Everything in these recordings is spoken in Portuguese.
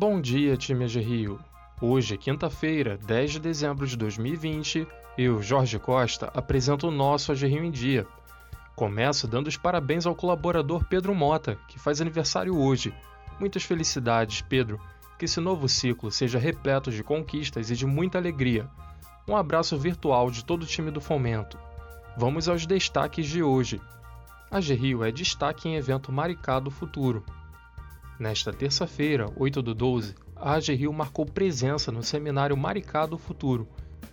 Bom dia, time de Rio. Hoje, quinta-feira, 10 de dezembro de 2020, eu, Jorge Costa, apresento o nosso AG Rio em Dia. Começo dando os parabéns ao colaborador Pedro Mota, que faz aniversário hoje. Muitas felicidades, Pedro. Que esse novo ciclo seja repleto de conquistas e de muita alegria. Um abraço virtual de todo o time do Fomento. Vamos aos destaques de hoje. A Rio é destaque em evento Maricá do Futuro. Nesta terça-feira, 8 do 12, a Rio marcou presença no seminário Maricá do Futuro.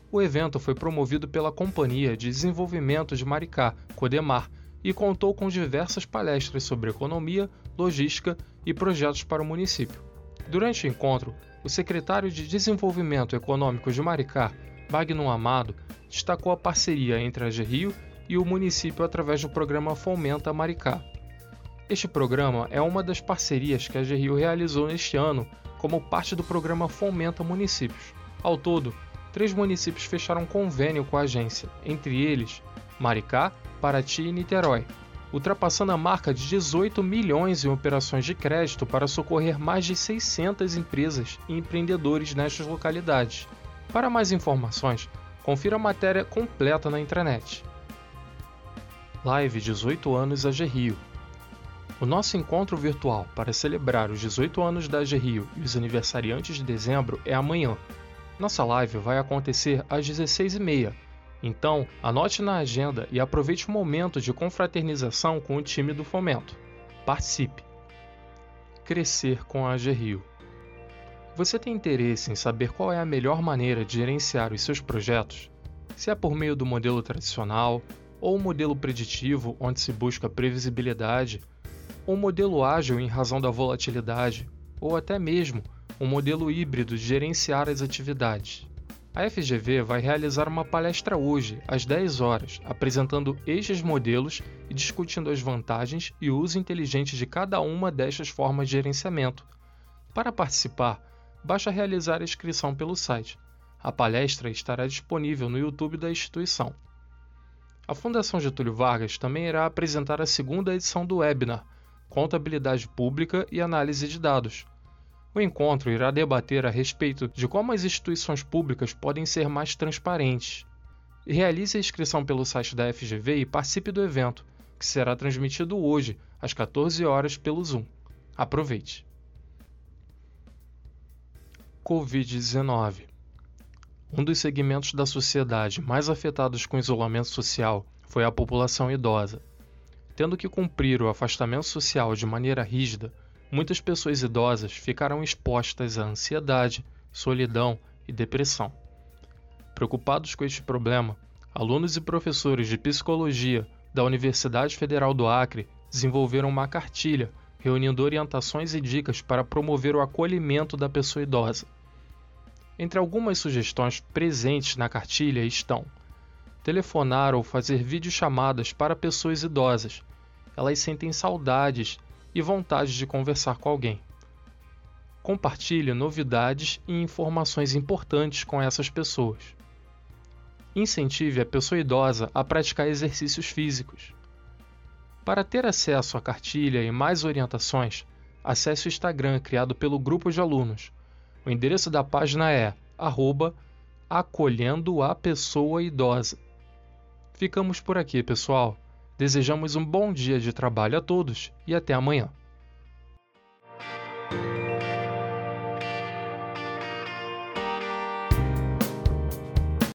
O evento foi promovido pela Companhia de Desenvolvimento de Maricá, Codemar, e contou com diversas palestras sobre economia, logística e projetos para o município. Durante o encontro, o secretário de Desenvolvimento Econômico de Maricá, Magno Amado, destacou a parceria entre a Rio e o município através do programa Fomenta Maricá. Este programa é uma das parcerias que a GRIO realizou neste ano como parte do programa Fomenta Municípios. Ao todo, três municípios fecharam convênio com a agência, entre eles Maricá, Paraty e Niterói, ultrapassando a marca de 18 milhões em operações de crédito para socorrer mais de 600 empresas e empreendedores nestas localidades. Para mais informações, confira a matéria completa na intranet. Live 18 anos AG Rio. O nosso encontro virtual para celebrar os 18 anos da Rio e os aniversariantes de dezembro é amanhã. Nossa live vai acontecer às 16h30. Então, anote na agenda e aproveite o momento de confraternização com o time do Fomento. Participe! Crescer com a Rio. Você tem interesse em saber qual é a melhor maneira de gerenciar os seus projetos? Se é por meio do modelo tradicional, ou um modelo preditivo, onde se busca previsibilidade, um modelo ágil em razão da volatilidade, ou até mesmo um modelo híbrido de gerenciar as atividades. A FGV vai realizar uma palestra hoje, às 10 horas, apresentando estes modelos e discutindo as vantagens e uso inteligente de cada uma destas formas de gerenciamento. Para participar, basta realizar a inscrição pelo site. A palestra estará disponível no YouTube da instituição. A Fundação Getúlio Vargas também irá apresentar a segunda edição do webinar Contabilidade Pública e Análise de Dados. O encontro irá debater a respeito de como as instituições públicas podem ser mais transparentes. Realize a inscrição pelo site da FGV e participe do evento, que será transmitido hoje, às 14 horas, pelo Zoom. Aproveite! Covid-19 um dos segmentos da sociedade mais afetados com isolamento social foi a população idosa. Tendo que cumprir o afastamento social de maneira rígida, muitas pessoas idosas ficaram expostas à ansiedade, solidão e depressão. Preocupados com este problema, alunos e professores de psicologia da Universidade Federal do Acre desenvolveram uma cartilha reunindo orientações e dicas para promover o acolhimento da pessoa idosa. Entre algumas sugestões presentes na cartilha estão telefonar ou fazer videochamadas para pessoas idosas. Elas sentem saudades e vontade de conversar com alguém. Compartilhe novidades e informações importantes com essas pessoas. Incentive a pessoa idosa a praticar exercícios físicos. Para ter acesso à cartilha e mais orientações, acesse o Instagram criado pelo grupo de alunos o endereço da página é acolhendo a pessoa idosa. Ficamos por aqui, pessoal. Desejamos um bom dia de trabalho a todos e até amanhã.